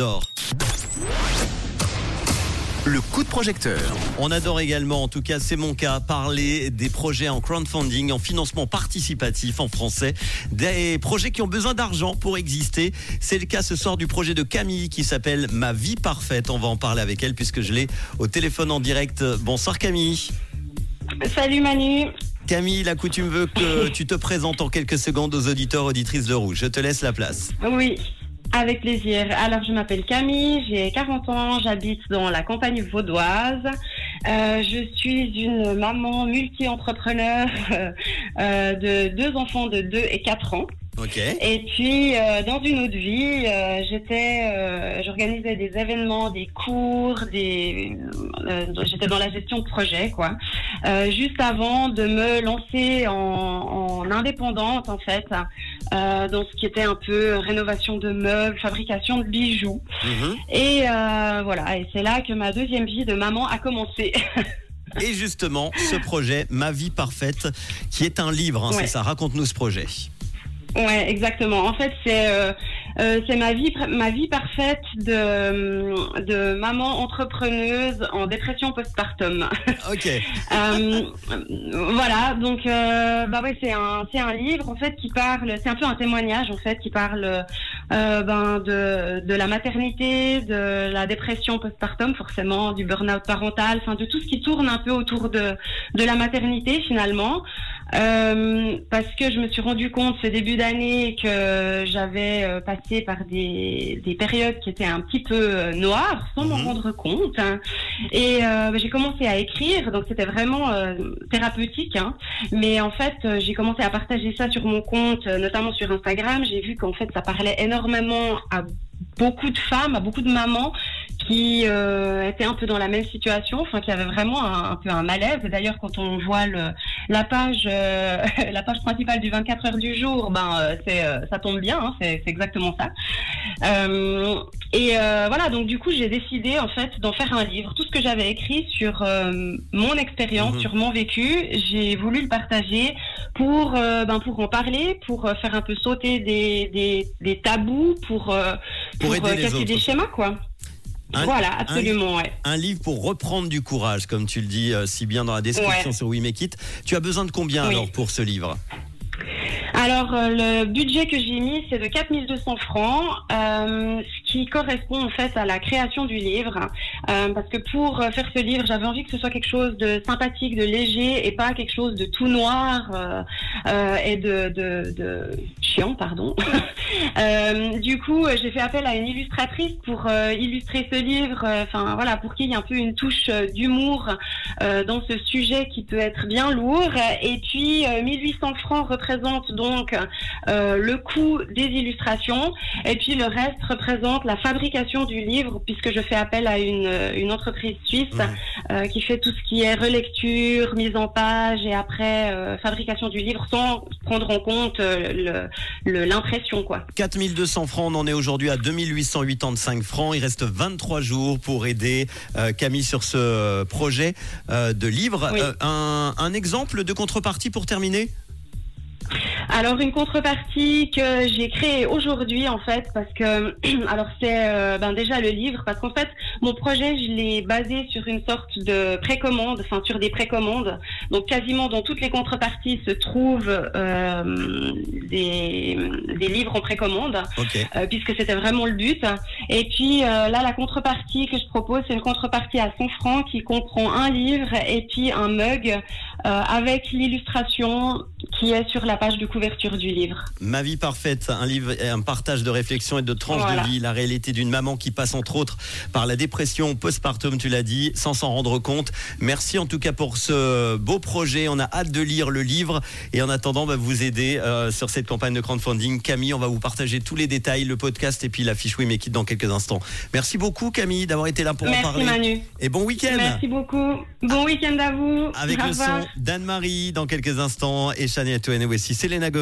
adore. Le coup de projecteur. On adore également, en tout cas c'est mon cas, parler des projets en crowdfunding, en financement participatif en français, des projets qui ont besoin d'argent pour exister. C'est le cas ce soir du projet de Camille qui s'appelle Ma vie parfaite. On va en parler avec elle puisque je l'ai au téléphone en direct. Bonsoir Camille. Salut Manu. Camille, la coutume veut que tu te présentes en quelques secondes aux auditeurs, auditrices de Rouge. Je te laisse la place. Oui, avec plaisir. Alors, je m'appelle Camille, j'ai 40 ans, j'habite dans la campagne vaudoise. Euh, je suis une maman multi-entrepreneur euh, de deux enfants de 2 et 4 ans. Ok. Et puis, euh, dans une autre vie, euh, j'étais, euh, j'organisais des événements, des cours, des, euh, j'étais dans la gestion de projet, quoi. Euh, juste avant de me lancer en, en indépendante, en fait, euh, dans ce qui était un peu rénovation de meubles, fabrication de bijoux. Mhm. Et euh, voilà, et c'est là que ma deuxième vie de maman a commencé. Et justement, ce projet, Ma vie parfaite, qui est un livre, hein, Ouais. c'est ça. Raconte-nous ce projet. Ouais, exactement. En fait, c'est euh, euh, c'est ma vie ma vie parfaite de de maman entrepreneuse en dépression postpartum. Ok. Euh, voilà, donc euh, bah ouais, c'est un c'est un livre en fait qui parle, c'est un peu un témoignage en fait qui parle euh, ben de de la maternité, de la dépression postpartum forcément, du burn-out parental, enfin de tout ce qui tourne un peu autour de de la maternité finalement. Euh, parce que je me suis rendu compte ce début d'année que j'avais euh, passé par des, des périodes qui étaient un petit peu euh, noires sans m'en Mhm. rendre compte. hein. Et euh, j'ai commencé à écrire, donc c'était vraiment euh, thérapeutique. hein. Mais en fait, j'ai commencé à partager ça sur mon compte, notamment sur Instagram. J'ai vu qu'en fait, ça parlait énormément à beaucoup de femmes, à beaucoup de mamans qui euh, étaient un peu dans la même situation, enfin qui avaient vraiment un, un peu un malaise. D'ailleurs, quand on voit le, la page, euh, la page principale du 24 heures du jour, ben euh, c'est, euh, ça tombe bien, hein, c'est, c'est exactement ça. Euh, et euh, voilà, donc du coup, j'ai décidé en fait d'en faire un livre. Tout ce que j'avais écrit sur mon expérience, Mhm. sur mon vécu, j'ai voulu le partager pour, ben, pour en parler, pour faire un peu sauter des, des, des tabous, pour, Pour aider les casser des schémas, quoi. Un- voilà, absolument, ouais. Un livre pour reprendre du courage, comme tu le dis euh, si bien dans la description Ouais. sur We Make It. Tu as besoin de combien Oui. alors pour ce livre? Alors, euh, le budget que j'ai mis, c'est de 4200 francs, euh, qui correspond en fait à la création du livre. Euh, parce que pour euh, faire ce livre, j'avais envie que ce soit quelque chose de sympathique, de léger, et pas quelque chose de tout noir euh, et de, de, chiant, pardon. Du coup, j'ai fait appel à une illustratrice pour illustrer ce livre, enfin voilà, pour qu'il y ait un peu une touche d'humour dans ce sujet qui peut être bien lourd. Et puis, euh, 1800 francs représente donc le coût des illustrations. Et puis, le reste représente la fabrication du livre, puisque je fais appel à une, euh, une entreprise suisse euh, qui fait tout ce qui est relecture, mise en page et après euh, fabrication du livre sans prendre en compte euh, le- le- l'impression, quoi. 4200 francs, on en est aujourd'hui à 2885 francs. Il reste 23 jours pour aider Camille sur ce projet de livre. Oui. Un, un exemple de contrepartie pour terminer? Alors une contrepartie que j'ai créée aujourd'hui en fait parce que alors c'est euh, ben déjà le livre parce qu'en fait mon projet je l'ai basé sur une sorte de précommande enfin sur des précommandes donc quasiment dans toutes les contreparties se trouvent euh, des, des livres en précommande euh, puisque c'était vraiment le but. Et puis là, la contrepartie que je propose, c'est une contrepartie à 100 francs qui comprend un livre et puis un mug euh, avec l'illustration qui est sur la page de couverture du livre. Ma vie parfaite, un livre, et un partage de réflexion et de tranches Voilà. de vie, la réalité d'une maman qui passe entre autres par la dépression postpartum, tu l'as dit, sans s'en rendre compte. Merci en tout cas pour ce beau projet. On a hâte de lire le livre et en attendant, bah, vous aider euh, sur cette campagne de crowdfunding. Camille, on va vous partager tous les détails, le podcast et puis la fiche We Make It dans quelques instants. Merci beaucoup Camille d'avoir été là pour en Merci parler. Manu. Et bon week-end Merci beaucoup. Bon week-end à vous. avec Au le revoir. son d'Anne-Marie dans quelques instants et Shania Twain et voici Selena Gomez.